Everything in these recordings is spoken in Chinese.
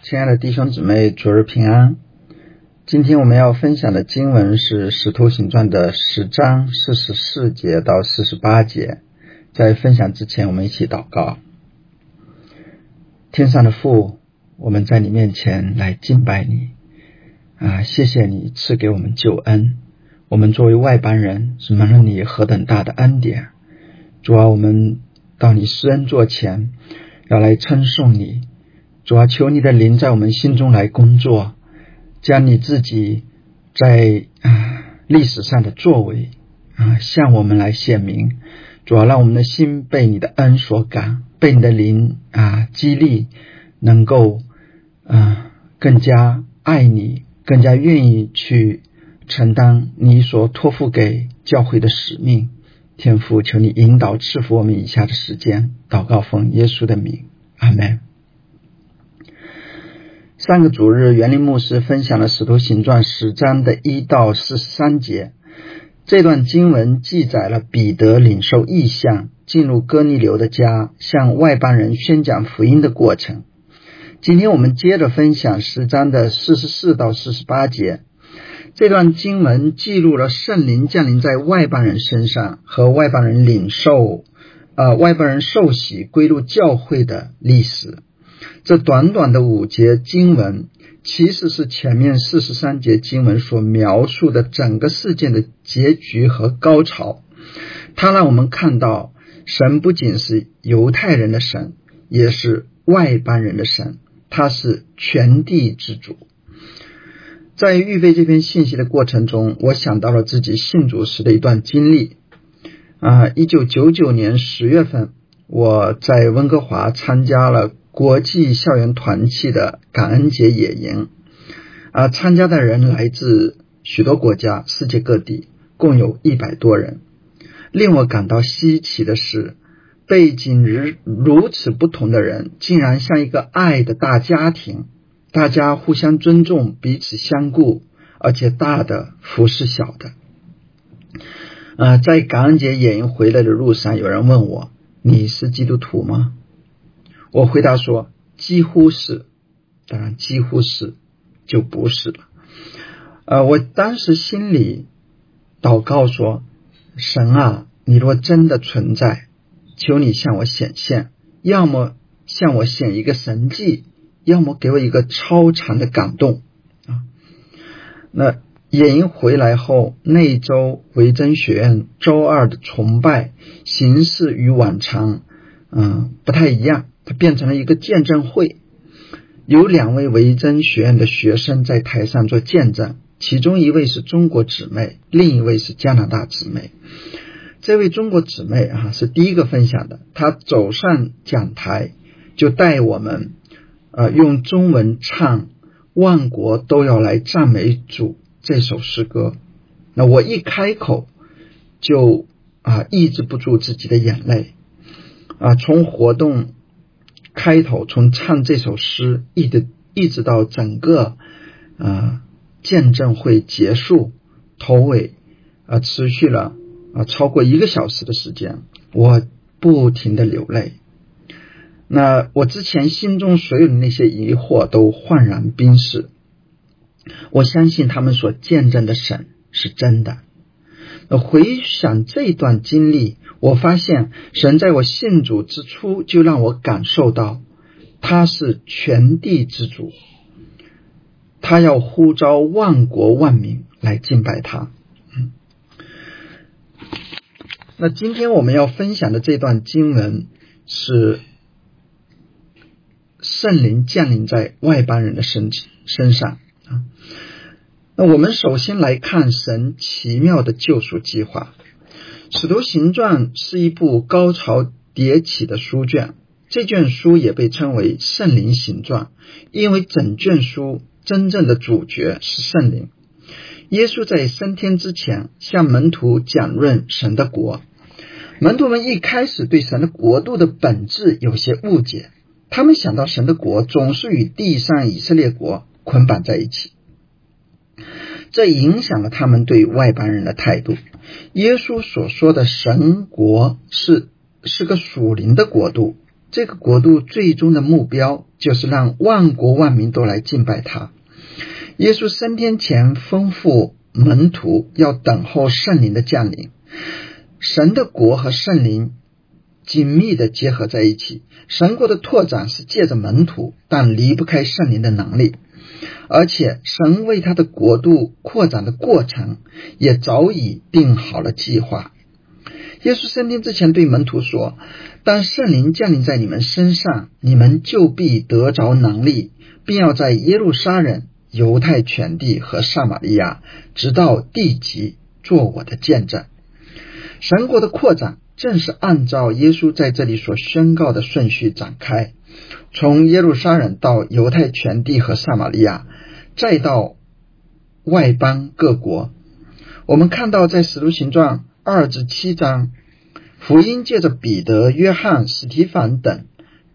亲爱的弟兄姊妹，主日平安。今天我们要分享的经文是《使徒行传》的十章四十四节到四十八节。在分享之前，我们一起祷告：天上的父，我们在你面前来敬拜你啊！谢谢你赐给我们救恩。我们作为外邦人，是蒙了你何等大的恩典。主啊，我们到你施恩座前，要来称颂你。主啊，求你的灵在我们心中来工作。将你自己在啊历史上的作为啊向我们来显明，主要让我们的心被你的恩所感，被你的灵啊激励，能够啊更加爱你，更加愿意去承担你所托付给教会的使命。天父，求你引导赐福我们以下的时间，祷告奉耶稣的名，阿门。上个主日，园林牧师分享了《使徒行传》十章的一到四十三节。这段经文记载了彼得领受异象，进入哥尼流的家，向外邦人宣讲福音的过程。今天我们接着分享十章的四十四到四十八节。这段经文记录了圣灵降临在外邦人身上和外邦人领受，呃，外邦人受洗归入教会的历史。这短短的五节经文，其实是前面四十三节经文所描述的整个事件的结局和高潮。它让我们看到，神不仅是犹太人的神，也是外邦人的神，他是全地之主。在预备这篇信息的过程中，我想到了自己信主时的一段经历。啊，一九九九年十月份，我在温哥华参加了。国际校园团契的感恩节野营，啊，参加的人来自许多国家，世界各地，共有一百多人。令我感到稀奇的是，背景如如此不同的人，竟然像一个爱的大家庭，大家互相尊重，彼此相顾，而且大的服侍小的。啊，在感恩节野营回来的路上，有人问我：“你是基督徒吗？”我回答说：“几乎是，当然几乎是，就不是了。”呃，我当时心里祷告说：“神啊，你若真的存在，求你向我显现，要么向我显一个神迹，要么给我一个超长的感动啊。”那野营回来后，那周维珍学院周二的崇拜形式与往常嗯不太一样。它变成了一个见证会，有两位维珍学院的学生在台上做见证，其中一位是中国姊妹，另一位是加拿大姊妹。这位中国姊妹啊是第一个分享的，她走上讲台就带我们呃用中文唱《万国都要来赞美主》这首诗歌。那我一开口就啊抑制不住自己的眼泪啊，从活动。开头从唱这首诗一直一直到整个啊见证会结束头尾啊持续了啊超过一个小时的时间，我不停的流泪。那我之前心中所有的那些疑惑都焕然冰释。我相信他们所见证的神是真的。回想这段经历。我发现神在我信主之初就让我感受到他是全地之主，他要呼召万国万民来敬拜他。嗯，那今天我们要分享的这段经文是圣灵降临在外邦人的身身上啊。那我们首先来看神奇妙的救赎计划。《使徒行传》是一部高潮迭起的书卷，这卷书也被称为《圣灵行传》，因为整卷书真正的主角是圣灵。耶稣在升天之前向门徒讲论神的国，门徒们一开始对神的国度的本质有些误解，他们想到神的国总是与地上以色列国捆绑在一起。这影响了他们对外邦人的态度。耶稣所说的神国是是个属灵的国度，这个国度最终的目标就是让万国万民都来敬拜他。耶稣升天前吩咐门徒要等候圣灵的降临。神的国和圣灵紧密的结合在一起。神国的拓展是借着门徒，但离不开圣灵的能力。而且，神为他的国度扩展的过程也早已定好了计划。耶稣升天之前对门徒说：“当圣灵降临在你们身上，你们就必得着能力，并要在耶路撒冷、犹太全地和撒玛利亚，直到地极，做我的见证。”神国的扩展正是按照耶稣在这里所宣告的顺序展开，从耶路撒冷到犹太全地和撒玛利亚，再到外邦各国。我们看到在使徒行传二至七章，福音借着彼得、约翰、史提凡等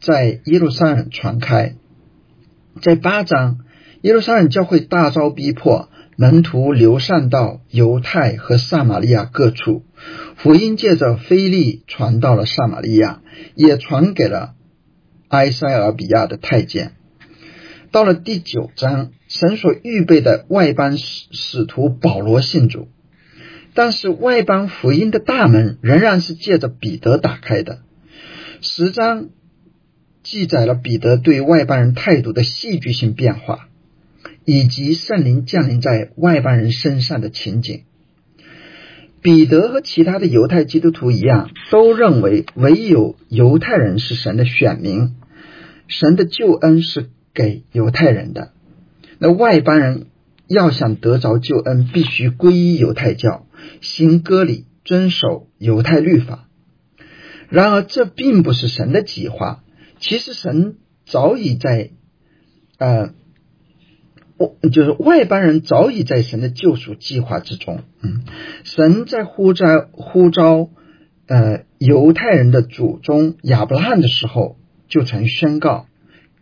在耶路撒冷传开；在八章，耶路撒冷教会大遭逼迫。门徒流散到犹太和撒玛利亚各处，福音借着腓力传到了撒玛利亚，也传给了埃塞俄比亚的太监。到了第九章，神所预备的外邦使使徒保罗信主，但是外邦福音的大门仍然是借着彼得打开的。十章记载了彼得对外邦人态度的戏剧性变化。以及圣灵降临在外邦人身上的情景，彼得和其他的犹太基督徒一样，都认为唯有犹太人是神的选民，神的救恩是给犹太人的。那外邦人要想得着救恩，必须皈依犹太教，行割礼，遵守犹太律法。然而，这并不是神的计划。其实，神早已在呃。就是外邦人早已在神的救赎计划之中，嗯，神在呼召呼召呃犹太人的祖宗亚伯拉罕的时候，就曾宣告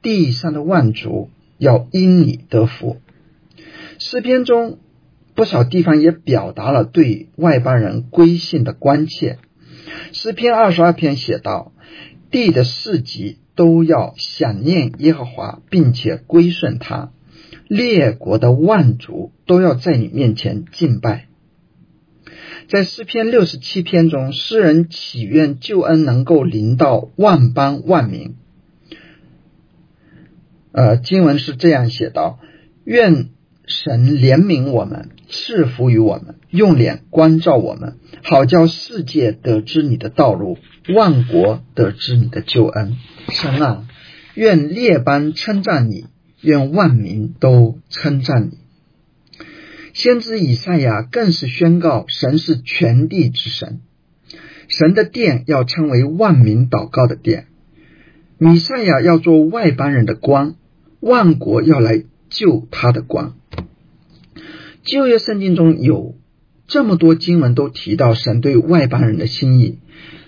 地上的万族要因你得福。诗篇中不少地方也表达了对外邦人归信的关切。诗篇二十二篇写道：地的四极都要想念耶和华，并且归顺他。列国的万族都要在你面前敬拜。在诗篇六十七篇中，诗人祈愿救恩能够临到万邦万民。呃，经文是这样写道：愿神怜悯我们，赐福于我们，用脸关照我们，好叫世界得知你的道路，万国得知你的救恩。神啊，愿列邦称赞你。愿万民都称赞你。先知以赛亚更是宣告，神是全地之神，神的殿要称为万民祷告的殿。米赛亚要做外邦人的光，万国要来救他的光。旧约圣经中有这么多经文都提到神对外邦人的心意，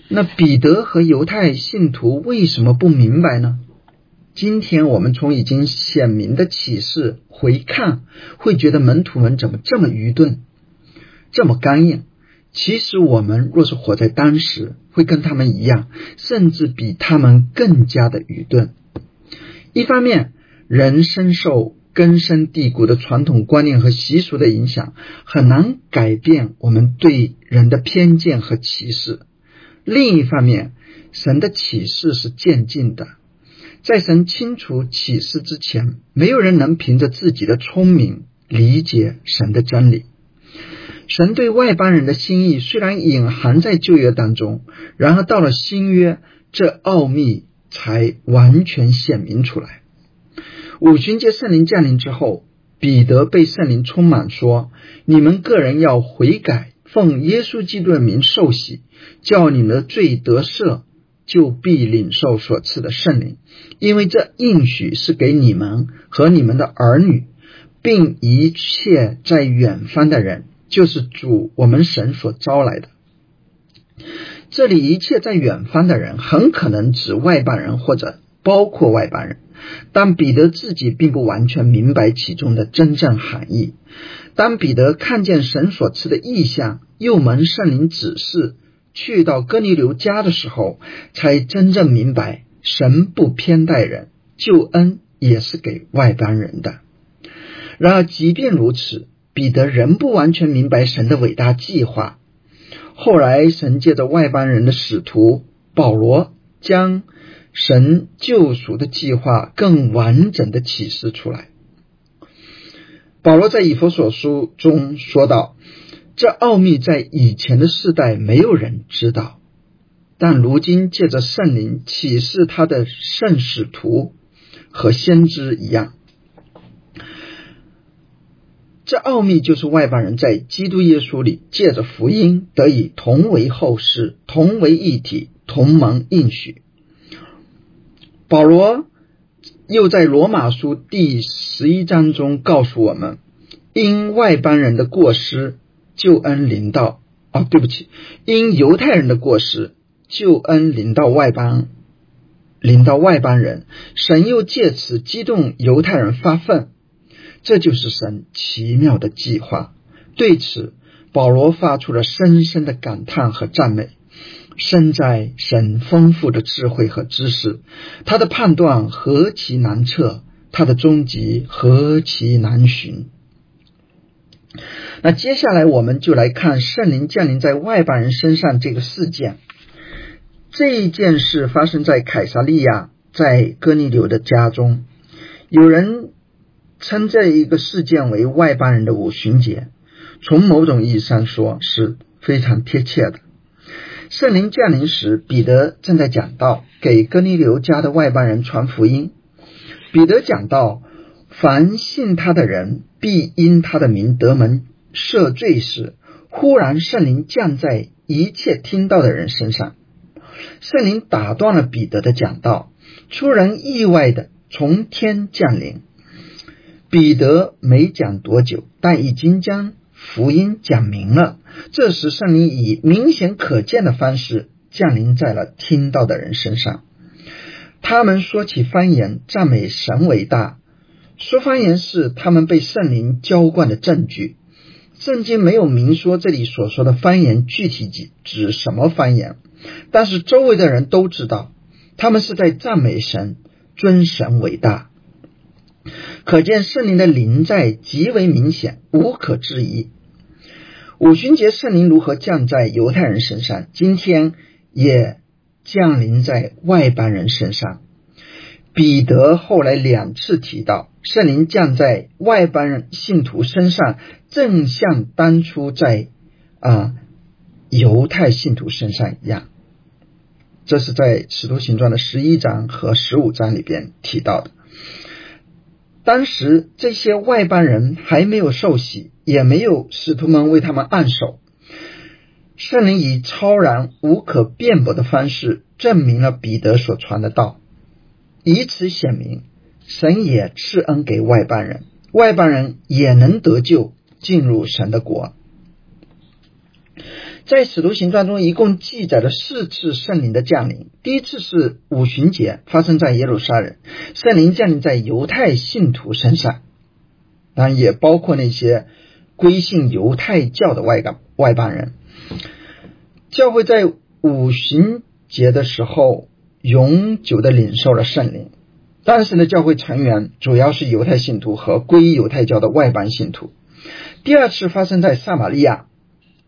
那彼得和犹太信徒为什么不明白呢？今天我们从已经显明的启示回看，会觉得门徒们怎么这么愚钝，这么刚硬？其实我们若是活在当时，会跟他们一样，甚至比他们更加的愚钝。一方面，人深受根深蒂固的传统观念和习俗的影响，很难改变我们对人的偏见和歧视；另一方面，神的启示是渐进的。在神清楚启示之前，没有人能凭着自己的聪明理解神的真理。神对外邦人的心意虽然隐含在旧约当中，然而到了新约，这奥秘才完全显明出来。五旬节圣灵降临之后，彼得被圣灵充满，说：“你们个人要悔改，奉耶稣基督的名受洗，叫你们的罪得赦。”就必领受所赐的圣灵，因为这应许是给你们和你们的儿女，并一切在远方的人，就是主我们神所招来的。这里一切在远方的人，很可能指外邦人或者包括外邦人，但彼得自己并不完全明白其中的真正含义。当彼得看见神所赐的意象，又蒙圣灵指示。去到哥尼流家的时候，才真正明白神不偏待人，救恩也是给外邦人的。然而，即便如此，彼得仍不完全明白神的伟大计划。后来，神借着外邦人的使徒保罗，将神救赎的计划更完整的启示出来。保罗在以弗所书中说道：“这奥秘在以前的世代没有人知道，但如今借着圣灵启示他的圣使徒和先知一样。这奥秘就是外邦人在基督耶稣里借着福音得以同为后世，同为一体，同盟应许。”保罗。又在罗马书第十一章中告诉我们，因外邦人的过失，救恩临到啊，对不起，因犹太人的过失，救恩临到外邦，临到外邦人，神又借此激动犹太人发愤，这就是神奇妙的计划。对此，保罗发出了深深的感叹和赞美。身在神丰富的智慧和知识，他的判断何其难测，他的终极何其难寻。那接下来我们就来看圣灵降临在外邦人身上这个事件。这一件事发生在凯撒利亚，在哥尼流的家中。有人称这一个事件为外邦人的五旬节，从某种意义上说是非常贴切的。圣灵降临时，彼得正在讲道，给哥尼流家的外邦人传福音。彼得讲道：“凡信他的人，必因他的名得门赦罪。”时，忽然圣灵降在一切听到的人身上。圣灵打断了彼得的讲道，出人意外的从天降临。彼得没讲多久，但已经将。福音讲明了，这时圣灵以明显可见的方式降临在了听到的人身上。他们说起方言，赞美神伟大。说方言是他们被圣灵浇灌的证据。圣经没有明说这里所说的方言具体指指什么方言，但是周围的人都知道，他们是在赞美神，尊神伟大。可见圣灵的灵在极为明显，无可置疑。五旬节圣灵如何降在犹太人身上，今天也降临在外邦人身上。彼得后来两次提到圣灵降在外邦人信徒身上，正像当初在啊犹太信徒身上一样。这是在使徒行传的十一章和十五章里边提到的。当时这些外邦人还没有受洗，也没有使徒们为他们按手。圣灵以超然无可辩驳的方式证明了彼得所传的道，以此显明神也赐恩给外邦人，外邦人也能得救，进入神的国。在使徒行传中，一共记载了四次圣灵的降临。第一次是五旬节，发生在耶路撒冷，圣灵降临在犹太信徒身上，当然也包括那些归信犹太教的外邦外邦人。教会在五旬节的时候，永久的领受了圣灵。当时的教会成员主要是犹太信徒和归犹太教的外邦信徒。第二次发生在撒玛利亚。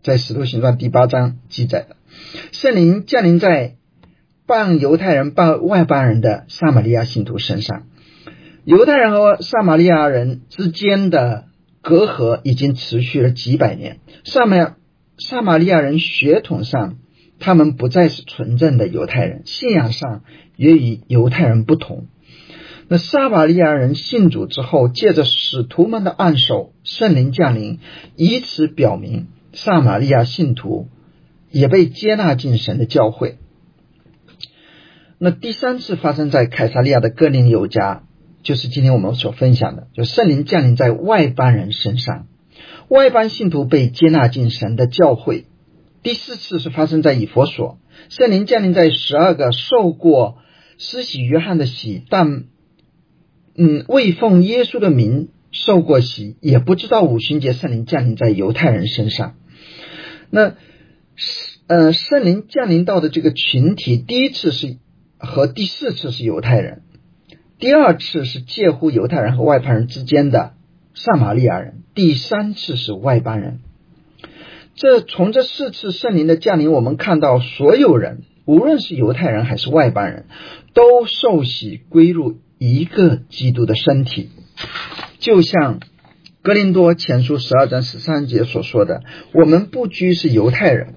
在《使徒行传》第八章记载的，圣灵降临在半犹太人、半外邦人的撒玛利亚信徒身上。犹太人和撒玛利亚人之间的隔阂已经持续了几百年。撒玛撒玛利亚人血统上，他们不再是纯正的犹太人，信仰上也与犹太人不同。那撒玛利亚人信主之后，借着使徒们的按手，圣灵降临，以此表明。撒玛利亚信徒也被接纳进神的教会。那第三次发生在凯撒利亚的哥林流家，就是今天我们所分享的，就圣灵降临在外邦人身上，外邦信徒被接纳进神的教会。第四次是发生在以佛所，圣灵降临在十二个受过施洗约翰的洗，但嗯未奉耶稣的名受过洗，也不知道五旬节圣灵降临在犹太人身上。那，呃，圣灵降临到的这个群体，第一次是和第四次是犹太人，第二次是介乎犹太人和外邦人之间的撒玛利亚人，第三次是外邦人。这从这四次圣灵的降临，我们看到所有人，无论是犹太人还是外邦人，都受洗归入一个基督的身体，就像格林多前书十二章十三节所说的：“我们不拘是犹太人，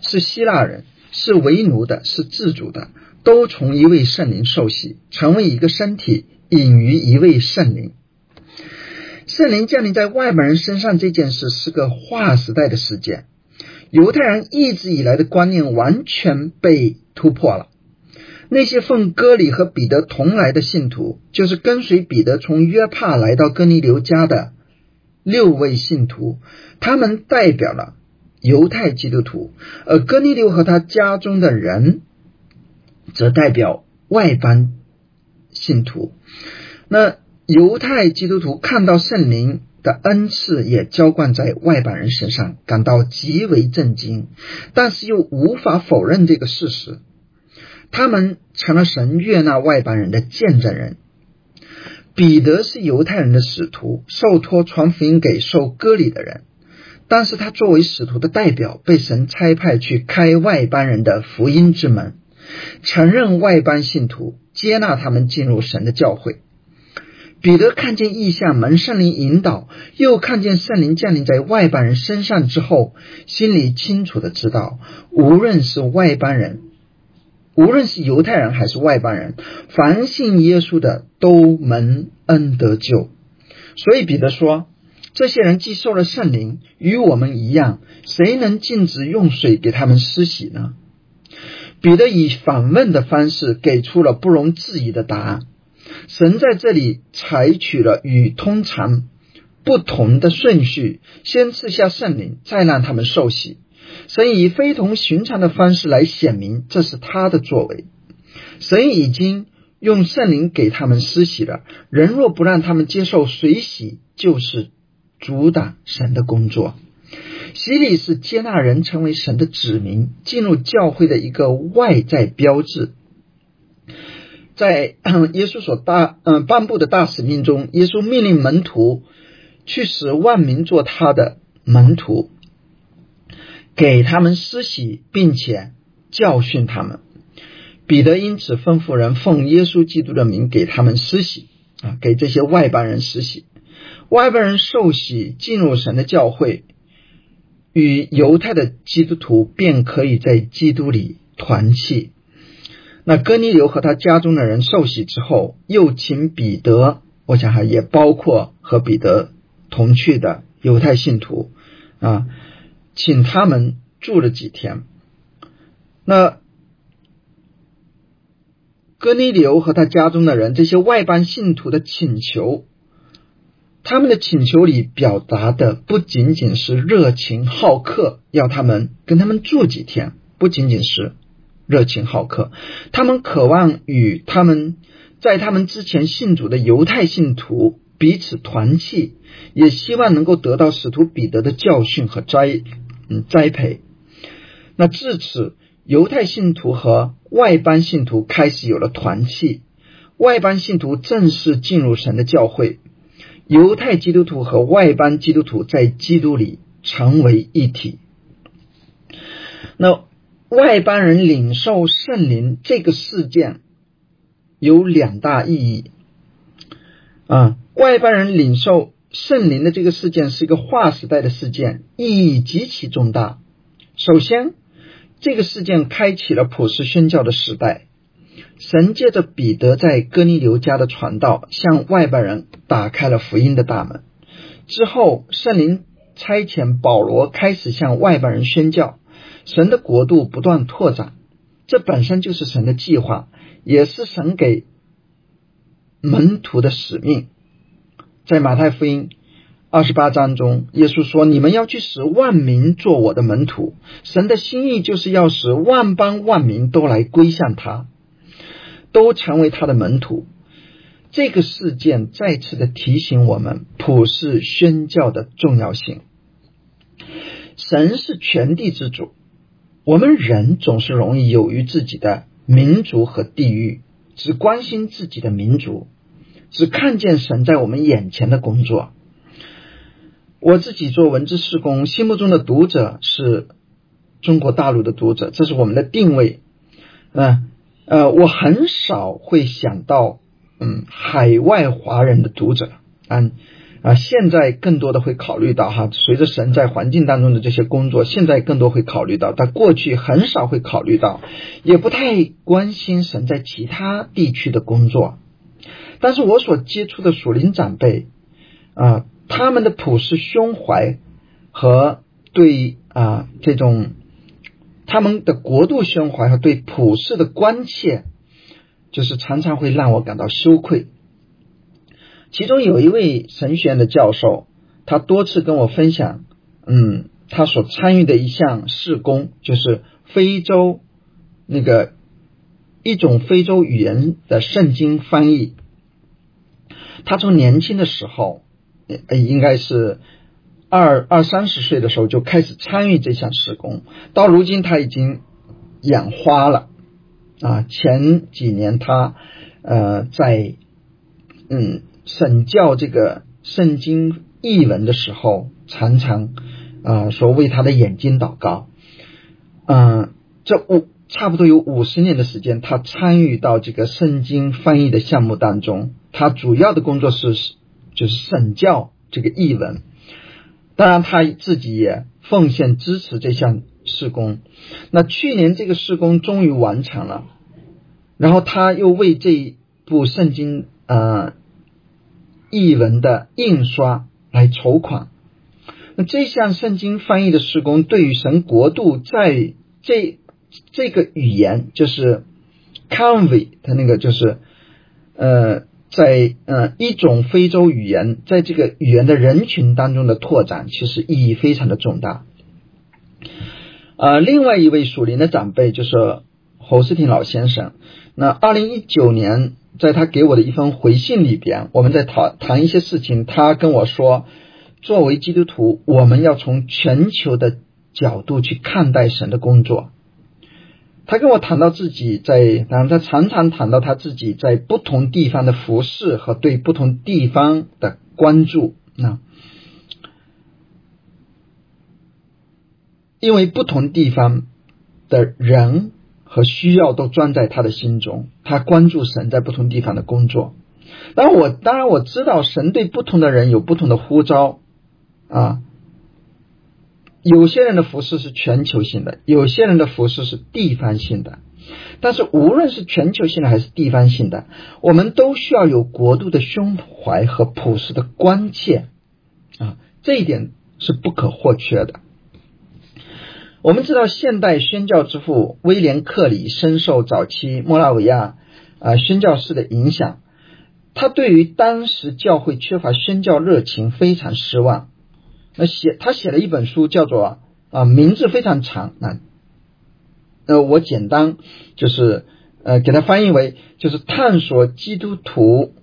是希腊人，是为奴的，是自主的，都从一位圣灵受洗，成为一个身体，隐于一位圣灵。”圣灵降临在外邦人身上这件事是个划时代的事件，犹太人一直以来的观念完全被突破了。那些奉割礼和彼得同来的信徒，就是跟随彼得从约帕来到哥尼流家的六位信徒，他们代表了犹太基督徒，而哥尼流和他家中的人则代表外邦信徒。那。犹太基督徒看到圣灵的恩赐也浇灌在外邦人身上，感到极为震惊，但是又无法否认这个事实。他们成了神悦纳外邦人的见证人。彼得是犹太人的使徒，受托传福音给受割礼的人，但是他作为使徒的代表，被神差派去开外邦人的福音之门，承认外邦信徒，接纳他们进入神的教会。彼得看见异象，蒙圣灵引导，又看见圣灵降临在外邦人身上之后，心里清楚的知道，无论是外邦人，无论是犹太人还是外邦人，凡信耶稣的都蒙恩得救。所以彼得说：“这些人既受了圣灵，与我们一样，谁能禁止用水给他们施洗呢？”彼得以反问的方式给出了不容置疑的答案。神在这里采取了与通常不同的顺序，先赐下圣灵，再让他们受洗。神以非同寻常的方式来显明这是他的作为。神已经用圣灵给他们施洗了，人若不让他们接受水洗，就是阻挡神的工作。洗礼是接纳人成为神的子民，进入教会的一个外在标志。在耶稣所大嗯颁布的大使命中，耶稣命令门徒去使万民做他的门徒，给他们施洗，并且教训他们。彼得因此吩咐人奉耶稣基督的名给他们施洗啊，给这些外邦人施洗。外邦人受洗进入神的教会，与犹太的基督徒便可以在基督里团契。那哥尼流和他家中的人受洗之后，又请彼得，我想哈也包括和彼得同去的犹太信徒啊，请他们住了几天。那哥尼流和他家中的人，这些外邦信徒的请求，他们的请求里表达的不仅仅是热情好客，要他们跟他们住几天，不仅仅是。热情好客，他们渴望与他们在他们之前信主的犹太信徒彼此团契，也希望能够得到使徒彼得的教训和栽嗯栽培。那至此，犹太信徒和外邦信徒开始有了团契，外邦信徒正式进入神的教会，犹太基督徒和外邦基督徒在基督里成为一体。那。外邦人领受圣灵这个事件有两大意义啊！外邦人领受圣灵的这个事件是一个划时代的事件，意义极其重大。首先，这个事件开启了普世宣教的时代，神借着彼得在哥尼流家的传道，向外邦人打开了福音的大门。之后，圣灵差遣保罗开始向外邦人宣教。神的国度不断拓展，这本身就是神的计划，也是神给门徒的使命。在马太福音二十八章中，耶稣说：“你们要去使万民做我的门徒。”神的心意就是要使万邦万民都来归向他，都成为他的门徒。这个事件再次的提醒我们普世宣教的重要性。神是全地之主。我们人总是容易由于自己的民族和地域，只关心自己的民族，只看见神在我们眼前的工作。我自己做文字施工，心目中的读者是中国大陆的读者，这是我们的定位。嗯呃，我很少会想到嗯海外华人的读者啊啊，现在更多的会考虑到哈，随着神在环境当中的这些工作，现在更多会考虑到，但过去很少会考虑到，也不太关心神在其他地区的工作。但是我所接触的属灵长辈啊。他们的普世胸怀和对啊这种他们的国度胸怀和对普世的关切，就是常常会让我感到羞愧。其中有一位神学院的教授，他多次跟我分享，嗯，他所参与的一项事工，就是非洲那个一种非洲语言的圣经翻译。他从年轻的时候。呃，应该是二二三十岁的时候就开始参与这项施工，到如今他已经眼花了啊。前几年他呃在嗯审教这个圣经译文的时候，常常啊说为他的眼睛祷告。嗯，这五差不多有五十年的时间，他参与到这个圣经翻译的项目当中，他主要的工作是。就是审教这个译文，当然他自己也奉献支持这项施工。那去年这个施工终于完成了，然后他又为这一部圣经呃译文的印刷来筹款。那这项圣经翻译的施工，对于神国度在这这个语言，就是 convey 的那个就是呃。在呃一种非洲语言，在这个语言的人群当中的拓展，其实意义非常的重大。呃，另外一位属灵的长辈就是侯世廷老先生。那二零一九年，在他给我的一封回信里边，我们在谈谈一些事情，他跟我说，作为基督徒，我们要从全球的角度去看待神的工作。他跟我谈到自己在，然后他常常谈到他自己在不同地方的服饰和对不同地方的关注啊，因为不同地方的人和需要都装在他的心中，他关注神在不同地方的工作。然我当然我知道神对不同的人有不同的呼召啊。有些人的服饰是全球性的，有些人的服饰是地方性的。但是无论是全球性的还是地方性的，我们都需要有国度的胸怀和朴实的关切啊，这一点是不可或缺的。我们知道，现代宣教之父威廉克里深受早期莫拉维亚啊宣教士的影响，他对于当时教会缺乏宣教热情非常失望。那写他写了一本书，叫做啊，名字非常长啊，呃，我简单就是呃，给他翻译为就是探索基督徒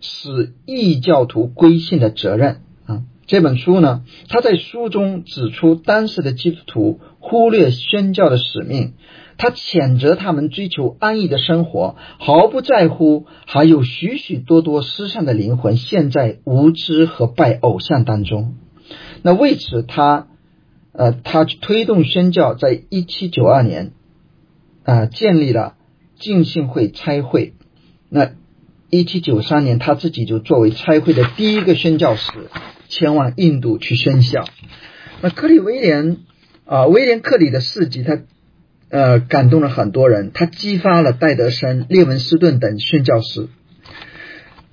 使异教徒归信的责任啊。这本书呢，他在书中指出当时的基督徒忽略宣教的使命，他谴责他们追求安逸的生活，毫不在乎还有许许多多失散的灵魂陷在无知和拜偶像当中。那为此，他呃，他推动宣教，在一七九二年啊，建立了浸信会差会。那一七九三年，他自己就作为差会的第一个宣教士，前往印度去宣教。那克里威廉啊，威廉克里的事迹，他呃感动了很多人，他激发了戴德生、列文斯顿等宣教士。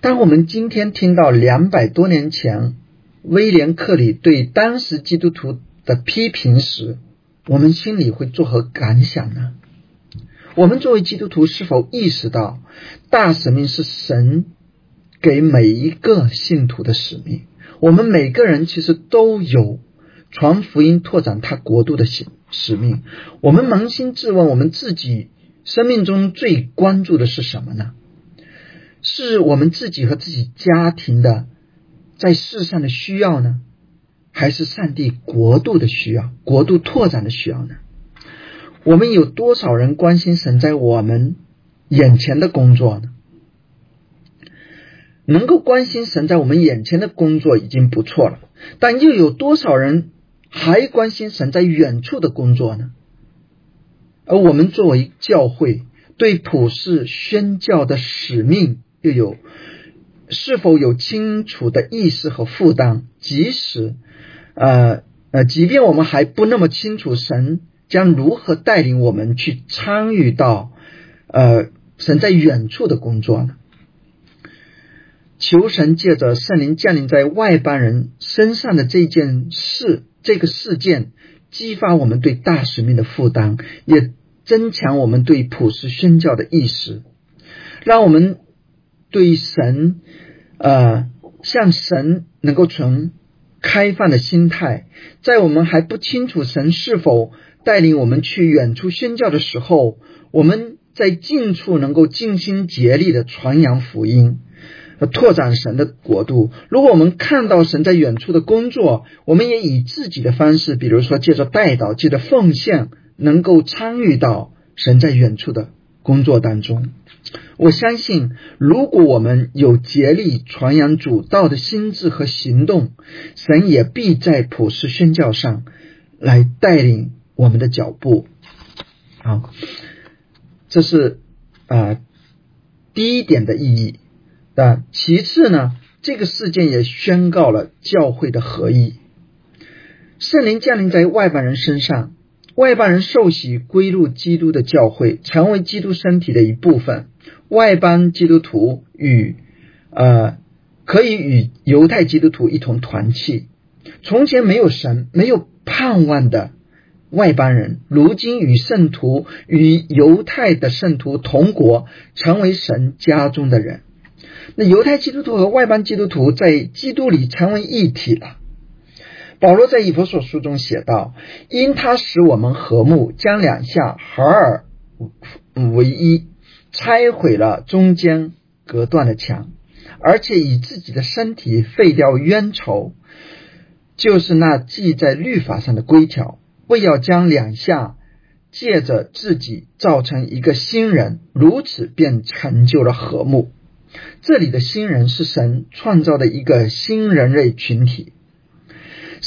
当我们今天听到两百多年前。威廉·克里对当时基督徒的批评时，我们心里会作何感想呢？我们作为基督徒，是否意识到大使命是神给每一个信徒的使命？我们每个人其实都有传福音、拓展他国度的使使命。我们扪心自问，我们自己生命中最关注的是什么呢？是我们自己和自己家庭的？在世上的需要呢，还是上帝国度的需要、国度拓展的需要呢？我们有多少人关心神在我们眼前的工作呢？能够关心神在我们眼前的工作已经不错了，但又有多少人还关心神在远处的工作呢？而我们作为教会，对普世宣教的使命又有是否有清楚的意识和负担？即使呃呃，即便我们还不那么清楚神将如何带领我们去参与到呃神在远处的工作呢？求神借着圣灵降临在外邦人身上的这件事，这个事件，激发我们对大使命的负担，也增强我们对普世宣教的意识，让我们对神，呃，向神能够从开放的心态，在我们还不清楚神是否带领我们去远处宣教的时候，我们在近处能够尽心竭力的传扬福音。拓展神的国度。如果我们看到神在远处的工作，我们也以自己的方式，比如说借着带导、借着奉献，能够参与到神在远处的工作当中。我相信，如果我们有竭力传扬主道的心智和行动，神也必在普世宣教上来带领我们的脚步。好，这是啊第一点的意义。啊，其次呢，这个事件也宣告了教会的合一。圣灵降临在外邦人身上，外邦人受洗归入基督的教会，成为基督身体的一部分。外邦基督徒与呃可以与犹太基督徒一同团契。从前没有神、没有盼望的外邦人，如今与圣徒、与犹太的圣徒同国，成为神家中的人。那犹太基督徒和外邦基督徒在基督里成为一体了。保罗在以弗所书中写道：“因他使我们和睦，将两下合而为一，拆毁了中间隔断的墙，而且以自己的身体废掉冤仇，就是那记在律法上的规条，为要将两下借着自己造成一个新人，如此便成就了和睦。”这里的新人是神创造的一个新人类群体。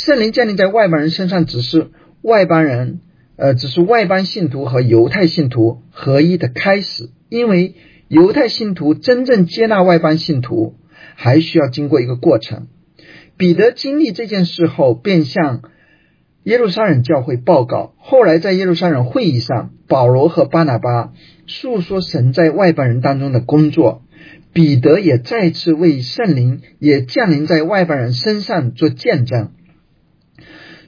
圣灵降临在外邦人身上，只是外邦人，呃，只是外邦信徒和犹太信徒合一的开始。因为犹太信徒真正接纳外邦信徒，还需要经过一个过程。彼得经历这件事后，便向耶路撒冷教会报告。后来在耶路撒冷会议上，保罗和巴拿巴诉说神在外邦人当中的工作。彼得也再次为圣灵也降临在外邦人身上做见证。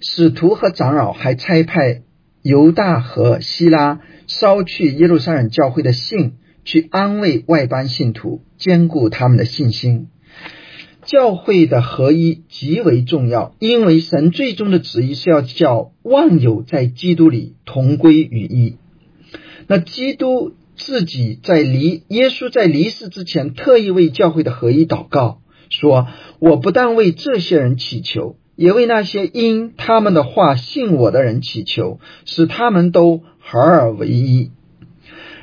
使徒和长老还差派犹大和希拉捎去耶路撒冷教会的信，去安慰外邦信徒，兼顾他们的信心。教会的合一极为重要，因为神最终的旨意是要叫万有在基督里同归于一。那基督。自己在离耶稣在离世之前，特意为教会的合一祷告，说：“我不但为这些人祈求，也为那些因他们的话信我的人祈求，使他们都合而为一。”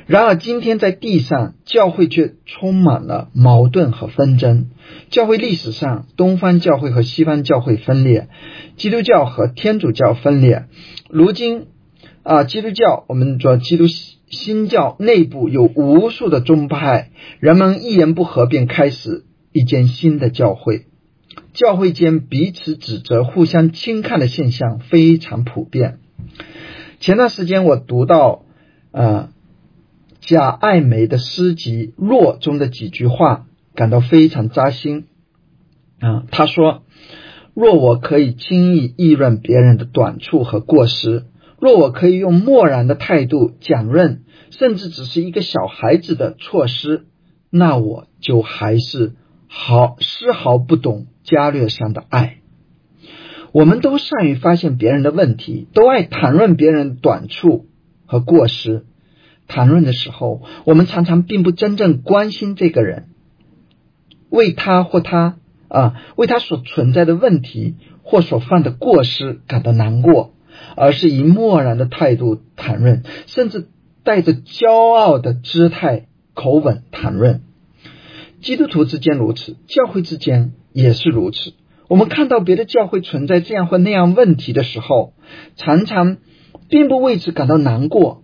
然而，今天在地上，教会却充满了矛盾和纷争。教会历史上，东方教会和西方教会分裂，基督教和天主教分裂。如今啊，基督教我们说基督。新教内部有无数的宗派，人们一言不合便开始一间新的教会，教会间彼此指责、互相轻看的现象非常普遍。前段时间我读到呃贾爱梅的诗集《若》中的几句话，感到非常扎心啊。他说：“若我可以轻易议论别人的短处和过失。”若我可以用漠然的态度讲论，甚至只是一个小孩子的措施，那我就还是毫丝毫不懂加略上的爱。我们都善于发现别人的问题，都爱谈论别人短处和过失。谈论的时候，我们常常并不真正关心这个人，为他或他啊，为他所存在的问题或所犯的过失感到难过。而是以漠然的态度谈论，甚至带着骄傲的姿态口吻谈论。基督徒之间如此，教会之间也是如此。我们看到别的教会存在这样或那样问题的时候，常常并不为此感到难过，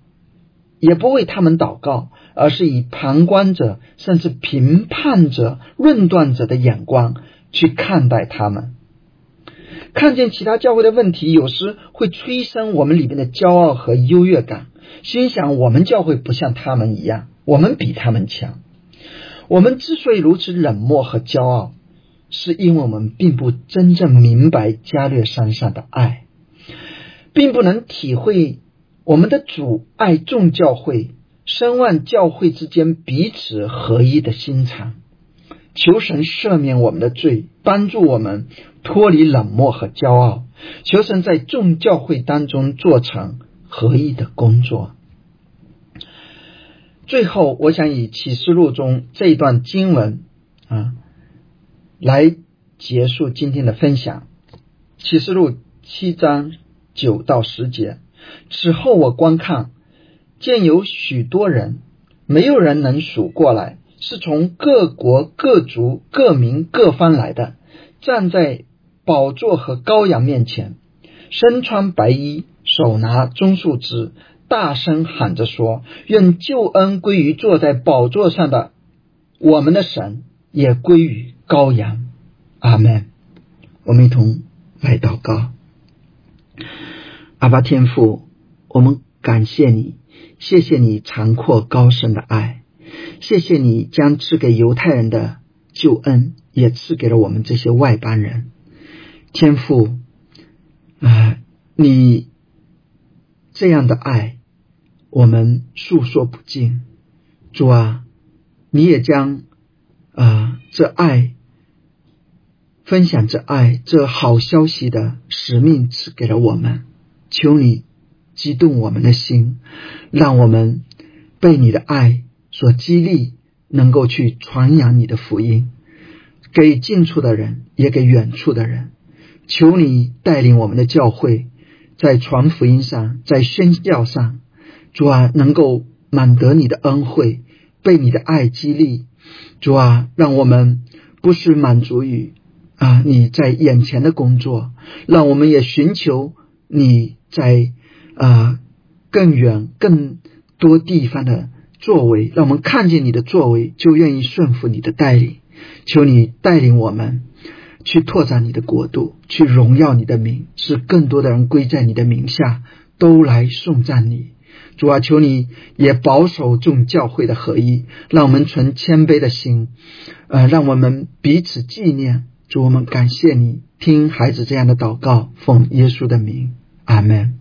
也不为他们祷告，而是以旁观者甚至评判者、论断者的眼光去看待他们。看见其他教会的问题，有时会催生我们里面的骄傲和优越感，心想我们教会不像他们一样，我们比他们强。我们之所以如此冷漠和骄傲，是因为我们并不真正明白加略山上的爱，并不能体会我们的主爱众教会、深望教会之间彼此合一的心肠。求神赦免我们的罪，帮助我们脱离冷漠和骄傲。求神在众教会当中做成合一的工作。最后，我想以启示录中这一段经文啊，来结束今天的分享。启示录七章九到十节。此后，我观看，见有许多人，没有人能数过来，是从各国、各族、各民、各方来的，站在宝座和羔羊面前，身穿白衣，手拿棕树枝。大声喊着说：“愿救恩归于坐在宝座上的我们的神，也归于羔羊。”阿门。我们一同来祷告。阿巴天父，我们感谢你，谢谢你长阔高深的爱，谢谢你将赐给犹太人的救恩，也赐给了我们这些外邦人。天父啊，你这样的爱。我们诉说不尽，主啊，你也将啊这爱分享这爱这好消息的使命赐给了我们，求你激动我们的心，让我们被你的爱所激励，能够去传扬你的福音，给近处的人，也给远处的人。求你带领我们的教会，在传福音上，在宣教上。主啊，能够满得你的恩惠，被你的爱激励。主啊，让我们不是满足于啊你在眼前的工作，让我们也寻求你在啊更远更多地方的作为。让我们看见你的作为，就愿意顺服你的带领。求你带领我们去拓展你的国度，去荣耀你的名，使更多的人归在你的名下，都来颂赞你。主啊，求你也保守众教会的合一，让我们存谦卑的心，呃，让我们彼此纪念。主，我们感谢你，听孩子这样的祷告，奉耶稣的名，阿门。